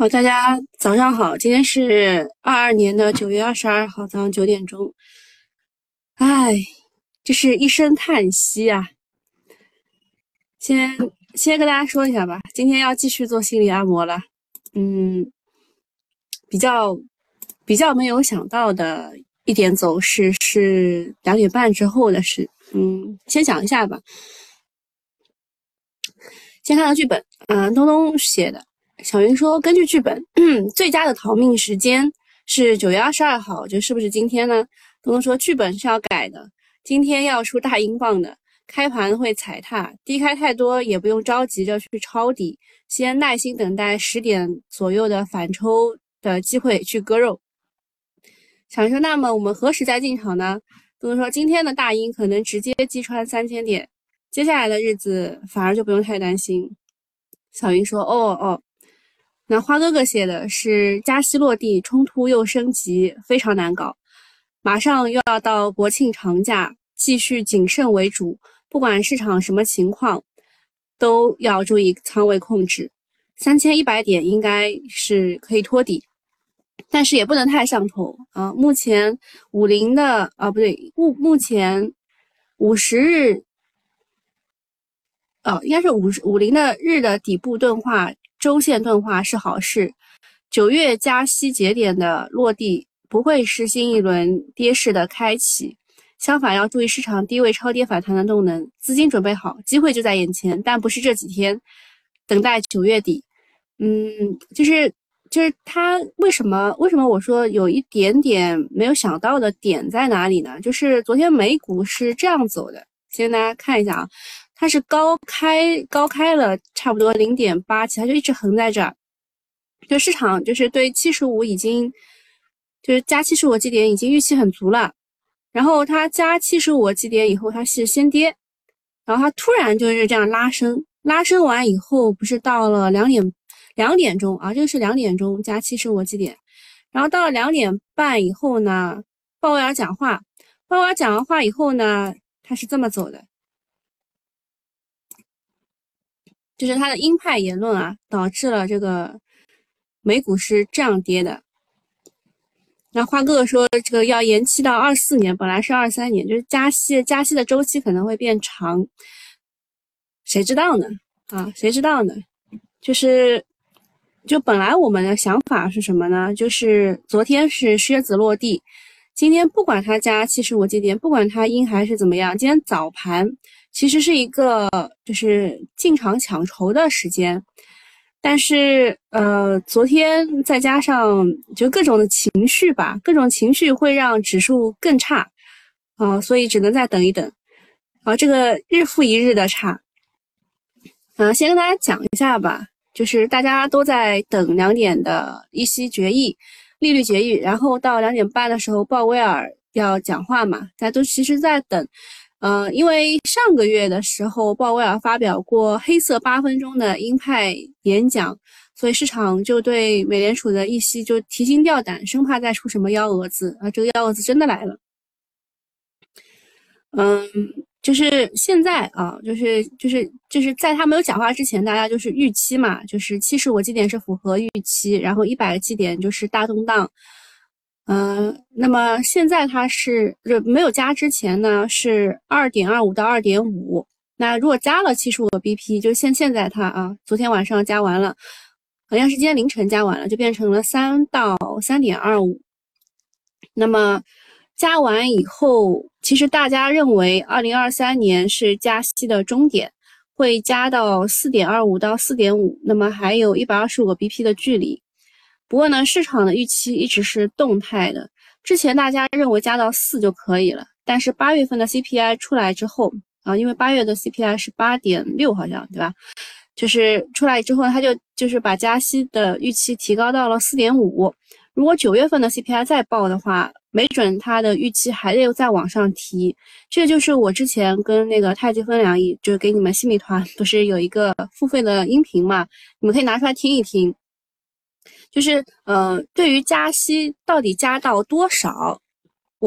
好，大家早上好，今天是二二年的九月二十二号早上九点钟。唉，这是一声叹息啊！先先跟大家说一下吧，今天要继续做心理按摩了。嗯，比较比较没有想到的一点走势是两点半之后的事。嗯，先讲一下吧。先看到剧本，嗯，东东写的。小云说：“根据剧本，最佳的逃命时间是九月二十二号，这是不是今天呢？”东东说：“剧本是要改的，今天要出大英镑的，开盘会踩踏，低开太多也不用着急着去抄底，先耐心等待十点左右的反抽的机会去割肉。”小云说：“那么我们何时再进场呢？”东东说：“今天的大阴可能直接击穿三千点，接下来的日子反而就不用太担心。”小云说：“哦哦。”那花哥哥写的是加息落地，冲突又升级，非常难搞。马上又要到国庆长假，继续谨慎为主，不管市场什么情况，都要注意仓位控制。三千一百点应该是可以托底，但是也不能太上头啊。目前五零的啊不对，目目前五十日，哦应该是五十五零的日的底部钝化。周线钝化是好事，九月加息节点的落地不会是新一轮跌势的开启，相反要注意市场低位超跌反弹的动能，资金准备好，机会就在眼前，但不是这几天，等待九月底。嗯，就是就是它为什么为什么我说有一点点没有想到的点在哪里呢？就是昨天美股是这样走的，先大家看一下啊。它是高开高开了差不多零点八七，它就一直横在这儿。就市场就是对七十五已经就是加七十五基点已经预期很足了，然后它加七十五基点以后它是先跌，然后它突然就是这样拉升，拉升完以后不是到了两点两点钟啊，这个是两点钟加七十五基点，然后到了两点半以后呢，鲍威尔讲话，鲍威尔讲完话以后呢，它是这么走的。就是他的鹰派言论啊，导致了这个美股是这样跌的。那花哥哥说，这个要延期到二四年，本来是二三年，就是加息，加息的周期可能会变长，谁知道呢？啊，谁知道呢？就是，就本来我们的想法是什么呢？就是昨天是靴子落地，今天不管它加七十五基点，不管它阴还是怎么样，今天早盘。其实是一个就是进场抢筹的时间，但是呃，昨天再加上就各种的情绪吧，各种情绪会让指数更差啊，所以只能再等一等啊，这个日复一日的差。嗯，先跟大家讲一下吧，就是大家都在等两点的利息决议、利率决议，然后到两点半的时候鲍威尔要讲话嘛，大家都其实在等。嗯，因为上个月的时候，鲍威尔发表过黑色八分钟的鹰派演讲，所以市场就对美联储的议息就提心吊胆，生怕再出什么幺蛾子啊！这个幺蛾子真的来了。嗯，就是现在啊，就是就是就是在他没有讲话之前，大家就是预期嘛，就是七十五基点是符合预期，然后一百个基点就是大动荡。嗯，那么现在它是就没有加之前呢是二点二五到二点五，那如果加了七十五个 BP，就现现在它啊，昨天晚上加完了，好像是今天凌晨加完了，就变成了三到三点二五。那么加完以后，其实大家认为二零二三年是加息的终点，会加到四点二五到四点五，那么还有一百二十五个 BP 的距离。不过呢，市场的预期一直是动态的。之前大家认为加到四就可以了，但是八月份的 CPI 出来之后啊，因为八月的 CPI 是八点六，好像对吧？就是出来之后，他就就是把加息的预期提高到了四点五。如果九月份的 CPI 再爆的话，没准它的预期还得再往上提。这就是我之前跟那个太极分两亿，就是给你们新米团不是有一个付费的音频嘛？你们可以拿出来听一听。就是，呃，对于加息到底加到多少，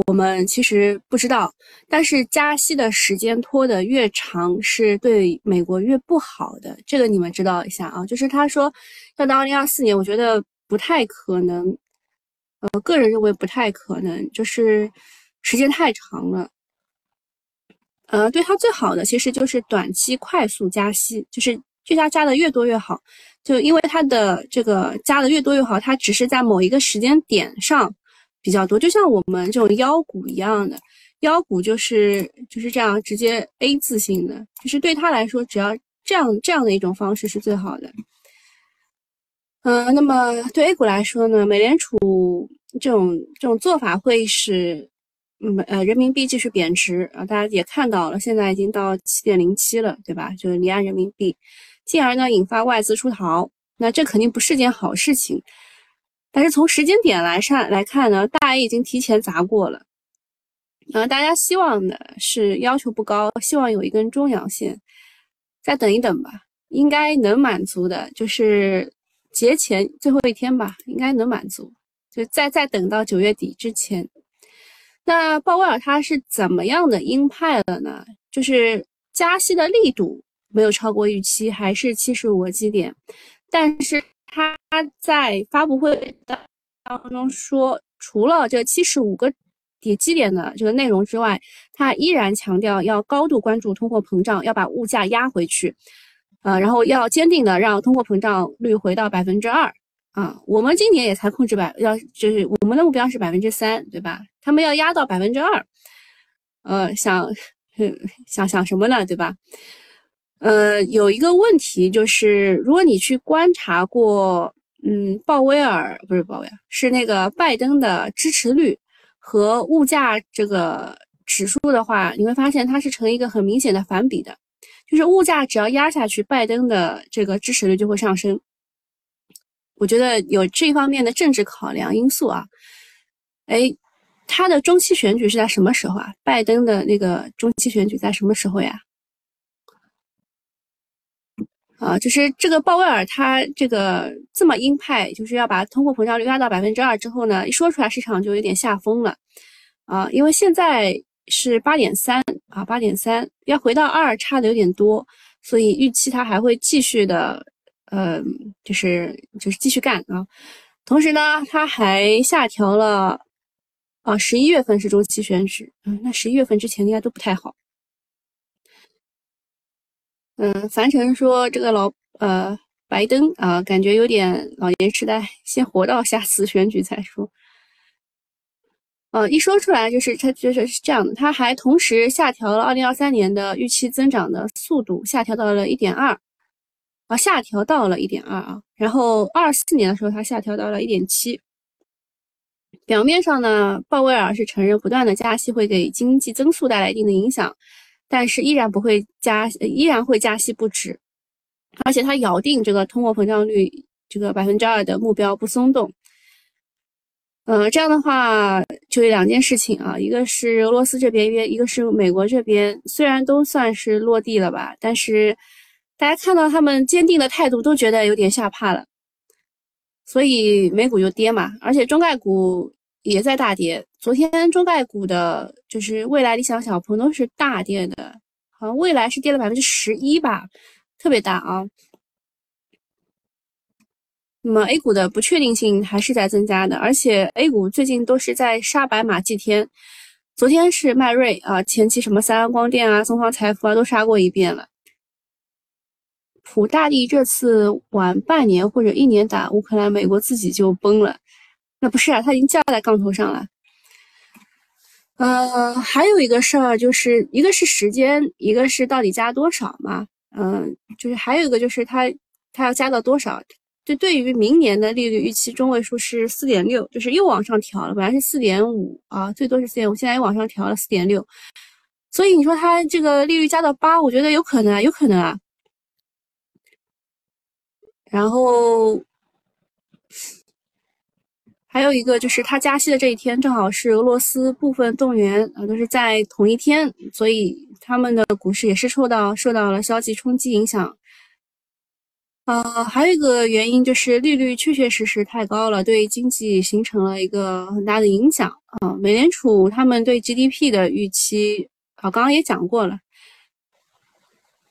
我们其实不知道，但是加息的时间拖得越长，是对美国越不好的。这个你们知道一下啊。就是他说要到二零二四年，我觉得不太可能。呃，个人认为不太可能，就是时间太长了。呃，对他最好的其实就是短期快速加息，就是这家加的越多越好。就因为它的这个加的越多越好，它只是在某一个时间点上比较多，就像我们这种妖股一样的，妖股就是就是这样直接 A 字形的，就是对他来说，只要这样这样的一种方式是最好的。嗯，那么对 A 股来说呢，美联储这种这种做法会使嗯呃人民币继续贬值啊，大家也看到了，现在已经到七点零七了，对吧？就是离岸人民币，进而呢引发外资出逃，那这肯定不是件好事情。但是从时间点来上来看呢，大 A 已经提前砸过了，然后，大家希望的是要求不高，希望有一根中阳线，再等一等吧，应该能满足的，就是。节前最后一天吧，应该能满足。就再再等到九月底之前。那鲍威尔他是怎么样的鹰派了呢？就是加息的力度没有超过预期，还是七十五个基点。但是他在发布会当中说，除了这七十五个点基点的这个内容之外，他依然强调要高度关注通货膨胀，要把物价压回去。呃，然后要坚定的让通货膨胀率回到百分之二啊！我们今年也才控制百，要就是我们的目标是百分之三，对吧？他们要压到百分之二，呃，想 想想什么呢，对吧？呃，有一个问题就是，如果你去观察过，嗯，鲍威尔不是鲍威尔，是那个拜登的支持率和物价这个指数的话，你会发现它是成一个很明显的反比的。就是物价只要压下去，拜登的这个支持率就会上升。我觉得有这方面的政治考量因素啊。哎，他的中期选举是在什么时候啊？拜登的那个中期选举在什么时候呀？啊，就是这个鲍威尔他这个这么鹰派，就是要把通货膨胀率压到百分之二之后呢，一说出来市场就有点吓疯了啊，因为现在。是八点三啊，八点三要回到二差的有点多，所以预期它还会继续的，嗯，就是就是继续干啊。同时呢，它还下调了啊，十一月份是中期选举，嗯，那十一月份之前应该都不太好。嗯，樊城说这个老呃拜登啊，感觉有点老年痴呆，先活到下次选举再说。呃，一说出来就是他就是是这样的，他还同时下调了二零二三年的预期增长的速度，下调到了一点二，啊，下调到了一点二啊，然后二四年的时候他下调到了一点七。表面上呢，鲍威尔是承认不断的加息会给经济增速带来一定的影响，但是依然不会加，依然会加息不止，而且他咬定这个通货膨胀率这个百分之二的目标不松动。呃，这样的话就有两件事情啊，一个是俄罗斯这边，一一个是美国这边，虽然都算是落地了吧，但是大家看到他们坚定的态度，都觉得有点吓怕了，所以美股就跌嘛，而且中概股也在大跌。昨天中概股的就是未来、理想、小鹏都是大跌的，好像未来是跌了百分之十一吧，特别大啊。那么 A 股的不确定性还是在增加的，而且 A 股最近都是在杀白马祭天。昨天是迈瑞啊，前期什么三安光电啊、东方财富啊都杀过一遍了。普大帝这次晚半年或者一年打乌克兰，美国自己就崩了。那不是啊，他已经架在杠头上了。呃，还有一个事儿，就是一个是时间，一个是到底加多少嘛？嗯，就是还有一个就是它它要加到多少？就对于明年的利率预期中位数是四点六，就是又往上调了，本来是四点五啊，最多是四点五，现在又往上调了四点六，所以你说它这个利率加到八，我觉得有可能啊，有可能啊。然后还有一个就是他加息的这一天正好是俄罗斯部分动员啊，都是在同一天，所以他们的股市也是受到受到了消极冲击影响。呃，还有一个原因就是利率确确实实太高了，对经济形成了一个很大的影响啊。美联储他们对 GDP 的预期啊，刚刚也讲过了，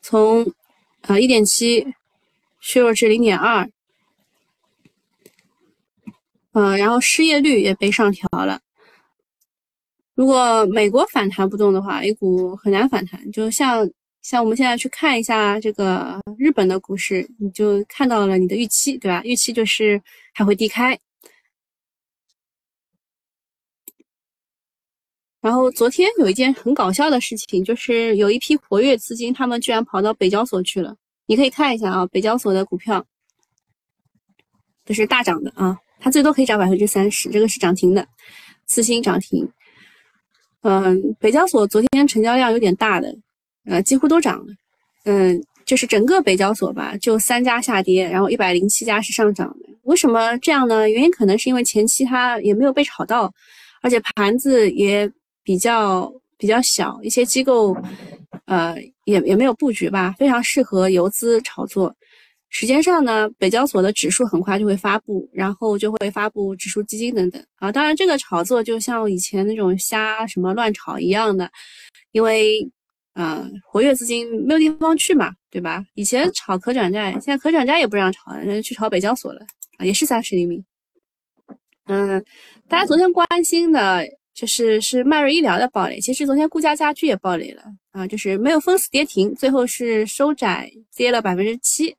从呃一点七削弱至零点二，嗯，然后失业率也被上调了。如果美国反弹不动的话，A 股很难反弹，就像。像我们现在去看一下这个日本的股市，你就看到了你的预期，对吧？预期就是还会低开。然后昨天有一件很搞笑的事情，就是有一批活跃资金，他们居然跑到北交所去了。你可以看一下啊，北交所的股票这是大涨的啊，它最多可以涨百分之三十，这个是涨停的，次新涨停。嗯，北交所昨天成交量有点大的。呃，几乎都涨了，嗯，就是整个北交所吧，就三家下跌，然后一百零七家是上涨的。为什么这样呢？原因可能是因为前期它也没有被炒到，而且盘子也比较比较小，一些机构，呃，也也没有布局吧，非常适合游资炒作。时间上呢，北交所的指数很快就会发布，然后就会发布指数基金等等啊。当然，这个炒作就像以前那种瞎什么乱炒一样的，因为。啊，活跃资金没有地方去嘛，对吧？以前炒可转债，现在可转债也不让炒了，人家去炒北交所了啊，也是三十厘米。嗯，大家昨天关心的就是是迈瑞医疗的暴雷，其实昨天顾家家居也暴雷了啊，就是没有封死跌停，最后是收窄跌了百分之七，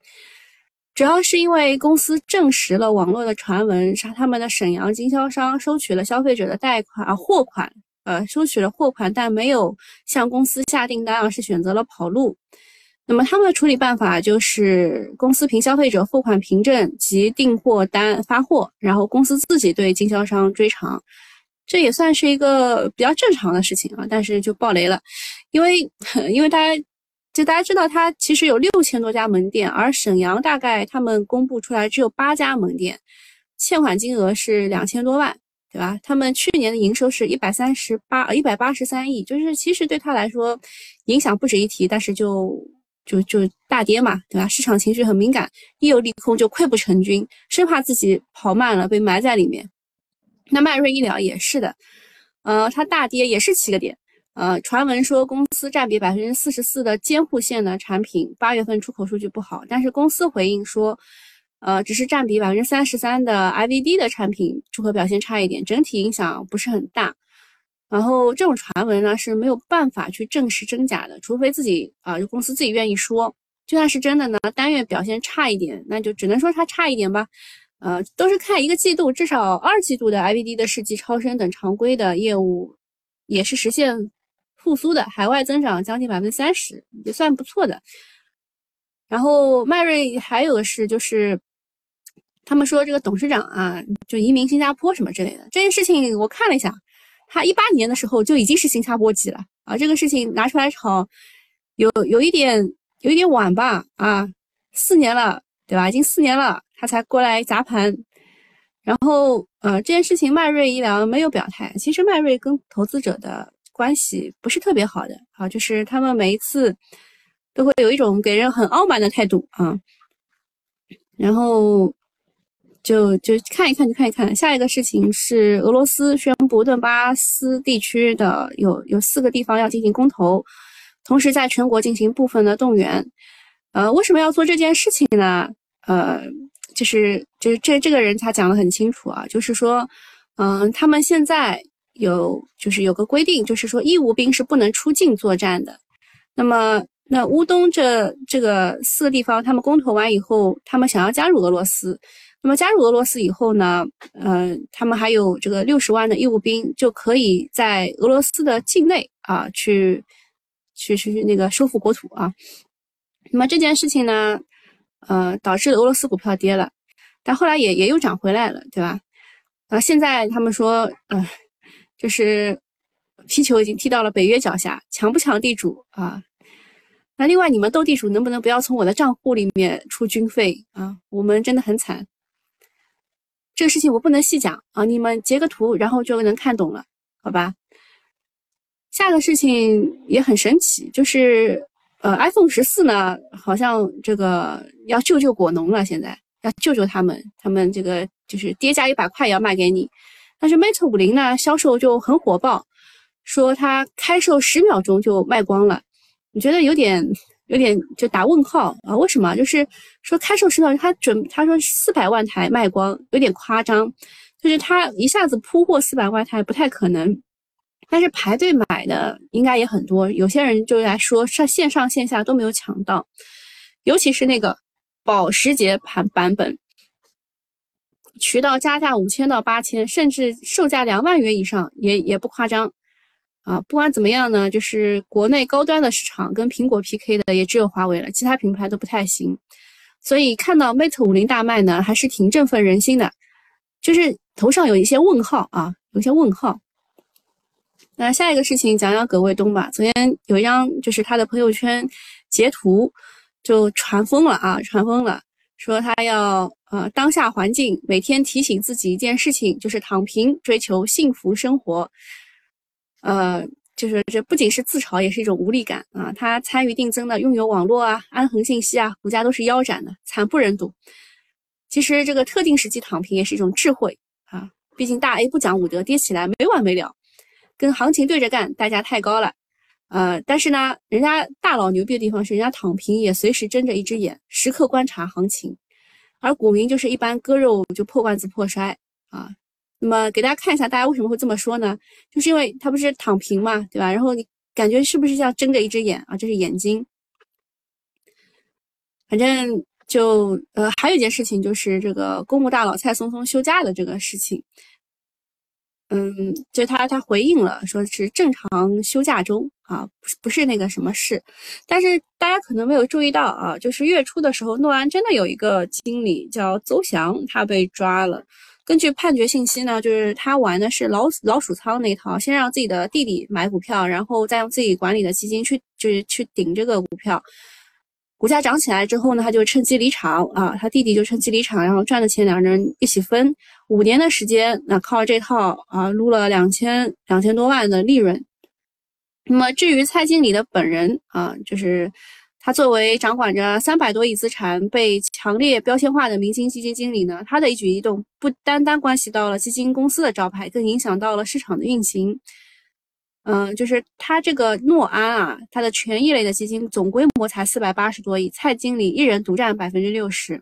主要是因为公司证实了网络的传闻，是他们的沈阳经销商收取了消费者的贷款啊货款。呃，收取了货款，但没有向公司下订单，而是选择了跑路。那么他们的处理办法就是，公司凭消费者付款凭证及订货单发货，然后公司自己对经销商追偿。这也算是一个比较正常的事情啊，但是就爆雷了，因为 因为大家就大家知道，它其实有六千多家门店，而沈阳大概他们公布出来只有八家门店，欠款金额是两千多万。对吧？他们去年的营收是一百三十八，一百八十三亿，就是其实对他来说影响不值一提，但是就就就大跌嘛，对吧？市场情绪很敏感，一有利空就溃不成军，生怕自己跑慢了被埋在里面。那迈瑞医疗也是的，呃，它大跌也是七个点，呃，传闻说公司占比百分之四十四的监护线的产品八月份出口数据不好，但是公司回应说。呃，只是占比百分之三十三的 IVD 的产品出口表现差一点，整体影响不是很大。然后这种传闻呢是没有办法去证实真假的，除非自己啊公司自己愿意说。就算是真的呢，单月表现差一点，那就只能说它差一点吧。呃，都是看一个季度，至少二季度的 IVD 的试剂超声等常规的业务也是实现复苏的，海外增长将近百分之三十，也算不错的。然后迈瑞还有个事就是。他们说这个董事长啊，就移民新加坡什么之类的这件事情，我看了一下，他一八年的时候就已经是新加坡籍了啊。这个事情拿出来炒，有有一点有一点晚吧啊，四年了对吧？已经四年了，他才过来砸盘。然后呃，这件事情迈瑞医疗没有表态。其实迈瑞跟投资者的关系不是特别好的啊，就是他们每一次都会有一种给人很傲慢的态度啊，然后。就就看一看，就看一看。下一个事情是俄罗斯宣布顿巴斯地区的有有四个地方要进行公投，同时在全国进行部分的动员。呃，为什么要做这件事情呢？呃，就是就是这这个人他讲的很清楚啊，就是说，嗯，他们现在有就是有个规定，就是说义务兵是不能出境作战的。那么那乌东这这个四个地方，他们公投完以后，他们想要加入俄罗斯。那么加入俄罗斯以后呢，呃，他们还有这个六十万的义务兵，就可以在俄罗斯的境内啊，去去去那个收复国土啊。那么这件事情呢，呃，导致俄罗斯股票跌了，但后来也也又涨回来了，对吧？啊，现在他们说，呃，就是皮球已经踢到了北约脚下，强不强地主啊？那另外你们斗地主能不能不要从我的账户里面出军费啊？我们真的很惨。这个事情我不能细讲啊，你们截个图，然后就能看懂了，好吧？下个事情也很神奇，就是呃，iPhone 十四呢，好像这个要救救果农了，现在要救救他们，他们这个就是跌价一百块也要卖给你。但是 Mate 五零呢，销售就很火爆，说它开售十秒钟就卖光了，你觉得有点有点就打问号啊？为什么？就是说开售十秒钟，他准他说四百万台卖光，有点夸张，就是他一下子铺货四百万台不太可能。但是排队买的应该也很多，有些人就来说上线上线下都没有抢到，尤其是那个保时捷版版本，渠道加价五千到八千，甚至售价两万元以上也也不夸张啊。不管怎么样呢，就是国内高端的市场跟苹果 PK 的也只有华为了，其他品牌都不太行。所以看到 Mate 五零大卖呢，还是挺振奋人心的，就是头上有一些问号啊，有一些问号。那下一个事情讲讲葛卫东吧。昨天有一张就是他的朋友圈截图，就传疯了啊，传疯了，说他要呃当下环境每天提醒自己一件事情，就是躺平，追求幸福生活。呃，就是这不仅是自嘲，也是一种无力感啊。他参与定增的拥有网络啊、安恒信息啊，股价都是腰斩的，惨不忍睹。其实这个特定时期躺平也是一种智慧啊，毕竟大 A 不讲武德，跌起来没完没了。跟行情对着干，代价太高了，呃，但是呢，人家大佬牛逼的地方是，人家躺平也随时睁着一只眼，时刻观察行情，而股民就是一般割肉就破罐子破摔啊。那么给大家看一下，大家为什么会这么说呢？就是因为他不是躺平嘛，对吧？然后你感觉是不是像睁着一只眼啊？这是眼睛。反正就呃，还有一件事情就是这个公募大佬蔡松松休假的这个事情。嗯，就他他回应了，说是正常休假中啊，不是不是那个什么事。但是大家可能没有注意到啊，就是月初的时候，诺安真的有一个经理叫邹翔，他被抓了。根据判决信息呢，就是他玩的是老老鼠仓那套，先让自己的弟弟买股票，然后再用自己管理的基金去就是去顶这个股票。股价涨起来之后呢，他就趁机离场啊，他弟弟就趁机离场，然后赚的钱两人一起分。五年的时间，那靠这套啊撸了两千两千多万的利润。那么至于蔡经理的本人啊，就是他作为掌管着三百多亿资产、被强烈标签化的明星基金经理呢，他的一举一动不单单关系到了基金公司的招牌，更影响到了市场的运行。嗯，就是他这个诺安啊，他的权益类的基金总规模才四百八十多亿，蔡经理一人独占百分之六十。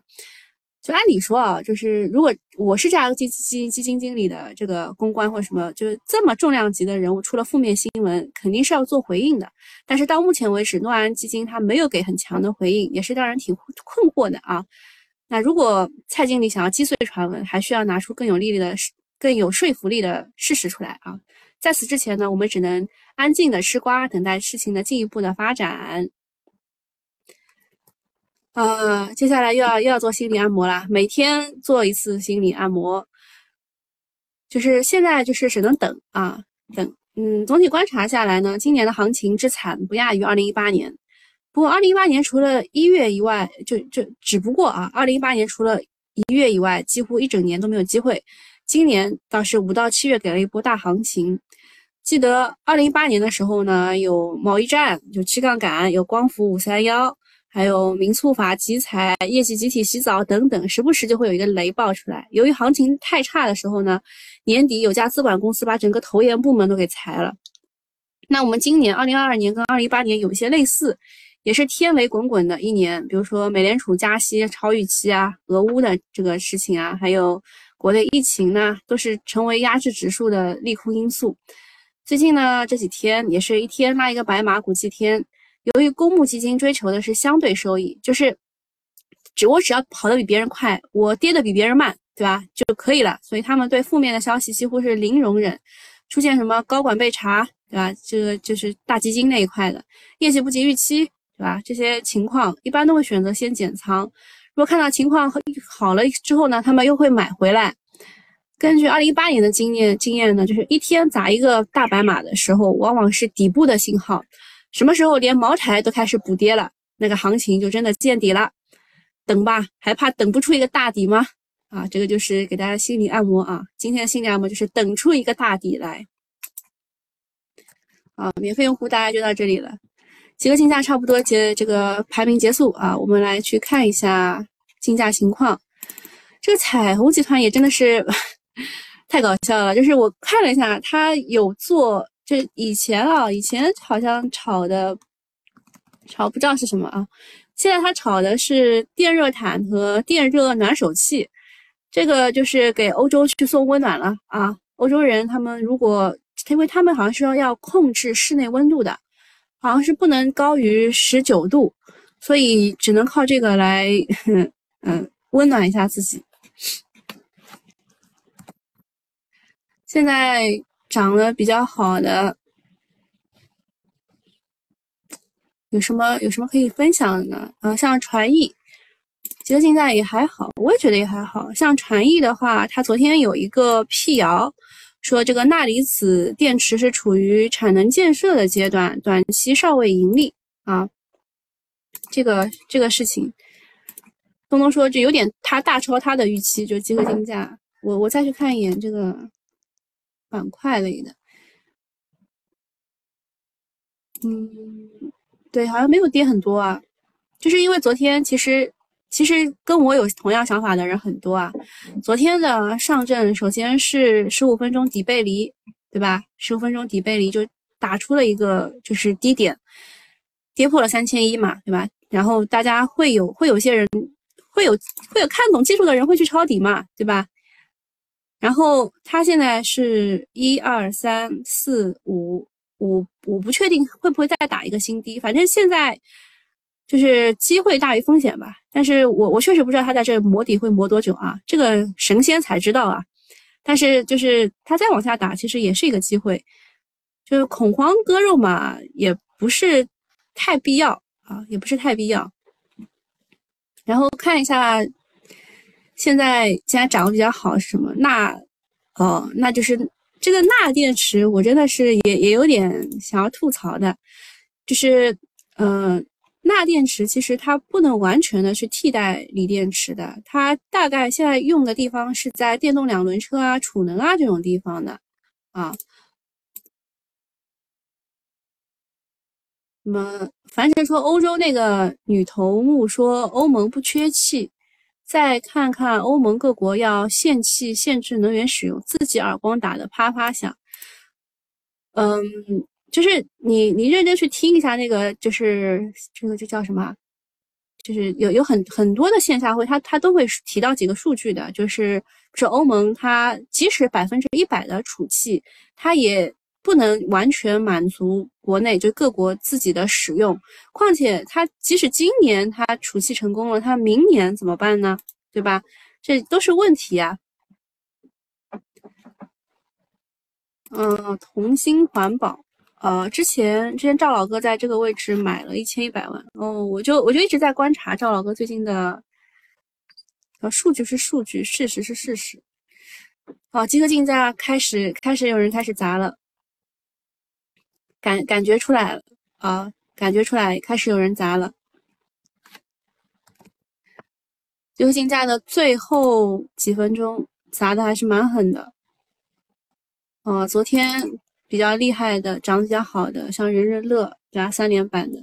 就按理说啊，就是如果我是这样基基基金经理的这个公关或什么，就是这么重量级的人物出了负面新闻，肯定是要做回应的。但是到目前为止，诺安基金它没有给很强的回应，也是让人挺困惑的啊。那如果蔡经理想要击碎传闻，还需要拿出更有力的、更有说服力的事实出来啊。在此之前呢，我们只能安静的吃瓜，等待事情的进一步的发展。呃，接下来又要又要做心理按摩啦，每天做一次心理按摩。就是现在就是只能等啊等。嗯，总体观察下来呢，今年的行情之惨不亚于二零一八年。不过二零一八年除了一月以外，就就只不过啊，二零一八年除了一月以外，几乎一整年都没有机会。今年倒是五到七月给了一波大行情。记得二零一八年的时候呢，有贸易战，有去杠杆，有光伏五三幺，还有民促法集采、业绩集体洗澡等等，时不时就会有一个雷爆出来。由于行情太差的时候呢，年底有家资管公司把整个投研部门都给裁了。那我们今年二零二二年跟二零一八年有一些类似，也是天雷滚滚的一年，比如说美联储加息超预期啊，俄乌的这个事情啊，还有。国内疫情呢，都是成为压制指数的利空因素。最近呢，这几天也是一天拉一个白马股祭天。由于公募基金追求的是相对收益，就是只我只要跑得比别人快，我跌得比别人慢，对吧，就可以了。所以他们对负面的消息几乎是零容忍。出现什么高管被查，对吧？这个就是大基金那一块的业绩不及预期，对吧？这些情况一般都会选择先减仓。如果看到情况好了之后呢，他们又会买回来。根据二零一八年的经验，经验呢，就是一天砸一个大白马的时候，往往是底部的信号。什么时候连茅台都开始补跌了，那个行情就真的见底了。等吧，还怕等不出一个大底吗？啊，这个就是给大家心理按摩啊。今天的心理按摩就是等出一个大底来。啊，免费用户大家就到这里了。几个竞价差不多结这个排名结束啊，我们来去看一下竞价情况。这个彩虹集团也真的是 太搞笑了，就是我看了一下，它有做，就以前啊，以前好像炒的炒不知道是什么啊，现在它炒的是电热毯和电热暖手器，这个就是给欧洲去送温暖了啊。欧洲人他们如果，因为他们好像是要要控制室内温度的，好像是不能高于十九度，所以只能靠这个来，嗯，温暖一下自己。现在涨得比较好的有什么？有什么可以分享的呢？啊，像传艺，其实现在也还好，我也觉得也还好像传艺的话，它昨天有一个辟谣，说这个钠离子电池是处于产能建设的阶段，短期尚未盈利啊。这个这个事情。东东说，就有点他大超他的预期，就集合竞价。我我再去看一眼这个板块类的，嗯，对，好像没有跌很多啊，就是因为昨天其实其实跟我有同样想法的人很多啊。昨天的上证首先是十五分钟底背离，对吧？十五分钟底背离就打出了一个就是低点，跌破了三千一嘛，对吧？然后大家会有会有些人。会有会有看懂技术的人会去抄底嘛，对吧？然后它现在是一二三四五五，我不确定会不会再打一个新低，反正现在就是机会大于风险吧。但是我我确实不知道它在这磨底会磨多久啊，这个神仙才知道啊。但是就是它再往下打，其实也是一个机会，就是恐慌割肉嘛，也不是太必要啊，也不是太必要。然后看一下，现在现在涨得比较好是什么？钠，哦，那就是这个钠电池，我真的是也也有点想要吐槽的，就是，嗯，钠电池其实它不能完全的去替代锂电池的，它大概现在用的地方是在电动两轮车啊、储能啊这种地方的，啊。那么，凡是说欧洲那个女头目说欧盟不缺气，再看看欧盟各国要限气、限制能源使用，自己耳光打的啪啪响。嗯，就是你你认真去听一下那个，就是这个这叫什么？就是有有很很多的线下会，他他都会提到几个数据的，就是说欧盟它即使百分之一百的储气，它也。不能完全满足国内就各国自己的使用，况且它即使今年它储气成功了，它明年怎么办呢？对吧？这都是问题呀。嗯，同心环保，呃，之前之前赵老哥在这个位置买了一千一百万，哦，我就我就一直在观察赵老哥最近的，呃，数据是数据，事实是事实。好，集合竞价开始开始有人开始砸了。感感觉出来了啊，感觉出来，开始有人砸了。最后竞价的最后几分钟砸的还是蛮狠的。哦，昨天比较厉害的，涨得比较好的，像人人乐加三连板的，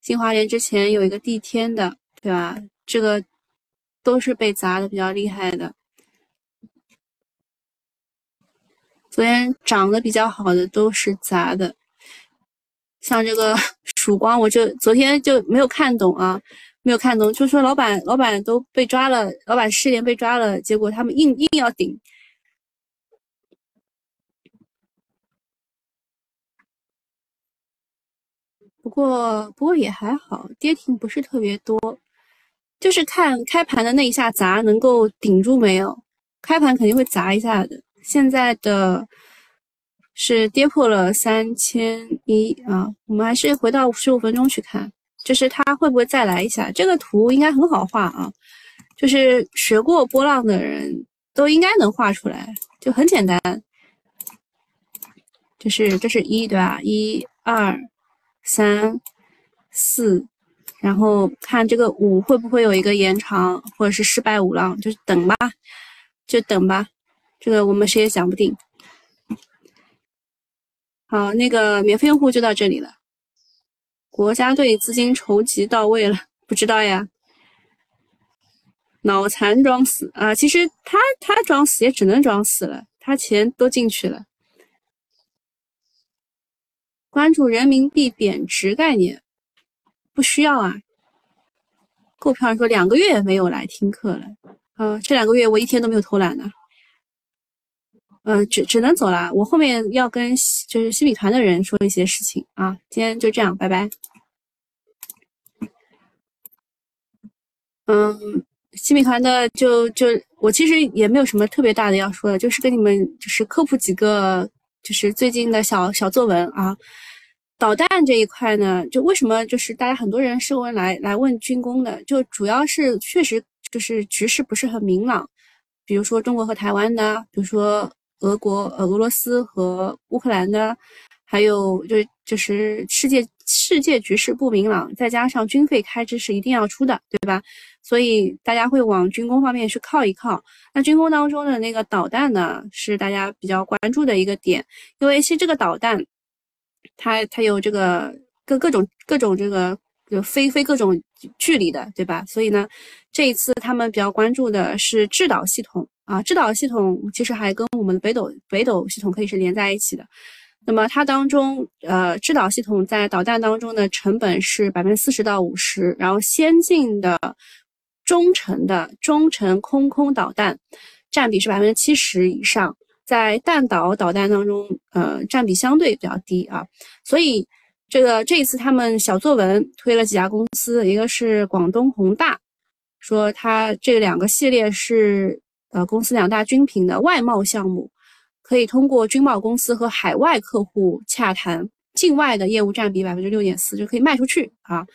新华联之前有一个地天的，对吧？这个都是被砸的比较厉害的。昨天涨得比较好的都是砸的，像这个 曙光，我就昨天就没有看懂啊，没有看懂，就说老板老板都被抓了，老板失联被抓了，结果他们硬硬要顶。不过不过也还好，跌停不是特别多，就是看开盘的那一下砸能够顶住没有，开盘肯定会砸一下的。现在的是跌破了三千一啊，我们还是回到十五分钟去看，就是它会不会再来一下？这个图应该很好画啊，就是学过波浪的人都应该能画出来，就很简单，就是这是一对吧？一二三四，然后看这个五会不会有一个延长，或者是失败五浪，就是等吧，就等吧。这个我们谁也讲不定。好，那个免费用户就到这里了。国家队资金筹集到位了，不知道呀。脑残装死啊！其实他他装死也只能装死了，他钱都进去了。关注人民币贬值概念，不需要啊。购票人说两个月没有来听课了，啊，这两个月我一天都没有偷懒呢。嗯，只只能走了。我后面要跟就是新米团的人说一些事情啊。今天就这样，拜拜。嗯。新米团的就就我其实也没有什么特别大的要说的，就是跟你们就是科普几个就是最近的小小作文啊。导弹这一块呢，就为什么就是大家很多人是问来来问军工的，就主要是确实就是局势不是很明朗，比如说中国和台湾的，比如说俄国呃俄罗斯和乌克兰的，还有就就是世界世界局势不明朗，再加上军费开支是一定要出的，对吧？所以大家会往军工方面去靠一靠。那军工当中的那个导弹呢，是大家比较关注的一个点，因为其实这个导弹，它它有这个各各种各种这个就飞飞各种距离的，对吧？所以呢，这一次他们比较关注的是制导系统啊，制导系统其实还跟我们的北斗北斗系统可以是连在一起的。那么它当中，呃，制导系统在导弹当中的成本是百分之四十到五十，然后先进的。中程的中程空空导弹占比是百分之七十以上，在弹道导弹当中，呃，占比相对比较低啊。所以这个这一次他们小作文推了几家公司，一个是广东宏大，说它这两个系列是呃公司两大军品的外贸项目，可以通过军贸公司和海外客户洽谈，境外的业务占比百分之六点四就可以卖出去啊。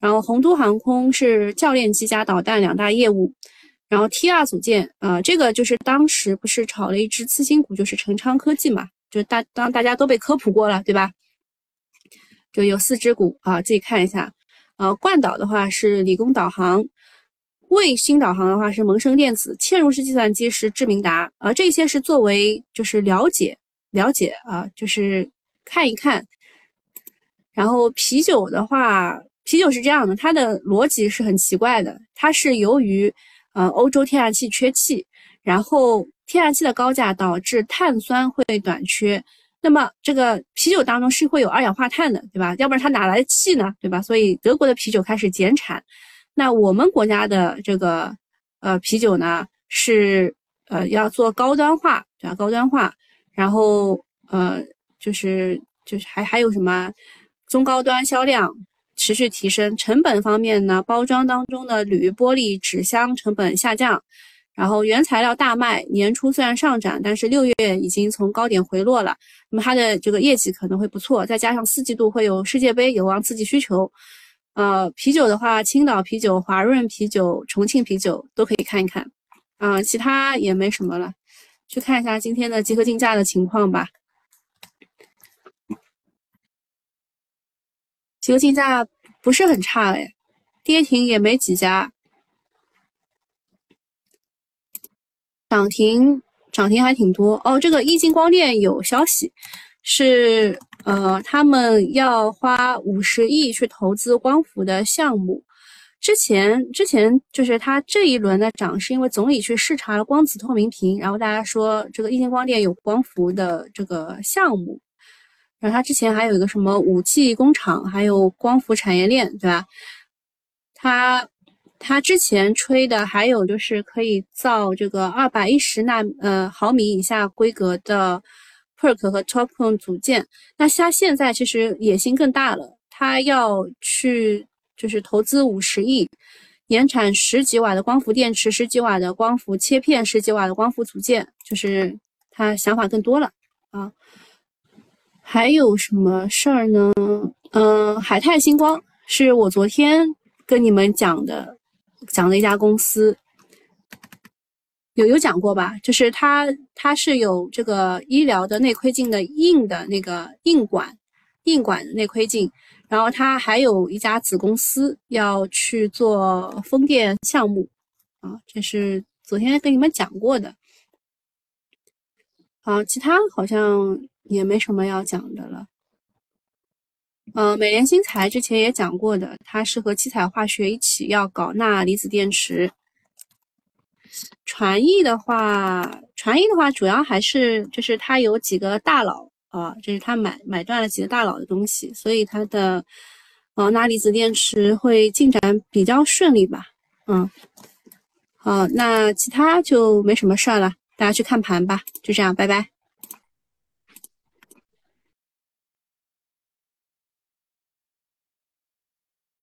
然后洪都航空是教练机加导弹两大业务，然后 T 二组件，呃，这个就是当时不是炒了一只次新股，就是成昌科技嘛，就大当大家都被科普过了，对吧？就有四只股啊，自己看一下。呃，冠导的话是理工导航，卫星导航的话是蒙生电子，嵌入式计算机是智明达，呃，这些是作为就是了解了解啊，就是看一看。然后啤酒的话。啤酒是这样的，它的逻辑是很奇怪的。它是由于，呃，欧洲天然气缺气，然后天然气的高价导致碳酸会短缺。那么这个啤酒当中是会有二氧化碳的，对吧？要不然它哪来的气呢？对吧？所以德国的啤酒开始减产。那我们国家的这个，呃，啤酒呢是，呃，要做高端化，对吧？高端化，然后，呃，就是就是还还有什么中高端销量。持续提升成本方面呢，包装当中的铝、玻璃、纸箱成本下降，然后原材料大卖，年初虽然上涨，但是六月已经从高点回落了。那么它的这个业绩可能会不错，再加上四季度会有世界杯，有望刺激需求。呃，啤酒的话，青岛啤酒、华润啤酒、重庆啤酒都可以看一看。啊，其他也没什么了，去看一下今天的集合竞价的情况吧。集合竞价不是很差哎，跌停也没几家，涨停涨停还挺多哦。这个易晶光电有消息，是呃他们要花五十亿去投资光伏的项目。之前之前就是它这一轮的涨，是因为总理去视察了光子透明屏，然后大家说这个易晶光电有光伏的这个项目。然后它之前还有一个什么五 G 工厂，还有光伏产业链，对吧？它它之前吹的还有就是可以造这个二百一十纳呃毫米以下规格的 PERK 和 TOPCon 组件。那它现在其实野心更大了，它要去就是投资五十亿，年产十几瓦的光伏电池，十几瓦的光伏切片，十几瓦的光伏组件，就是它想法更多了啊。还有什么事儿呢？嗯，海泰星光是我昨天跟你们讲的，讲的一家公司，有有讲过吧？就是它，它是有这个医疗的内窥镜的硬的那个硬管，硬管内窥镜，然后它还有一家子公司要去做风电项目，啊，这是昨天跟你们讲过的。好，其他好像。也没什么要讲的了。嗯，美联新材之前也讲过的，它是和七彩化学一起要搞钠离子电池。传艺的话，传艺的话主要还是就是它有几个大佬啊，就是他买买断了几个大佬的东西，所以它的呃钠离子电池会进展比较顺利吧。嗯，好，那其他就没什么事儿了，大家去看盘吧，就这样，拜拜。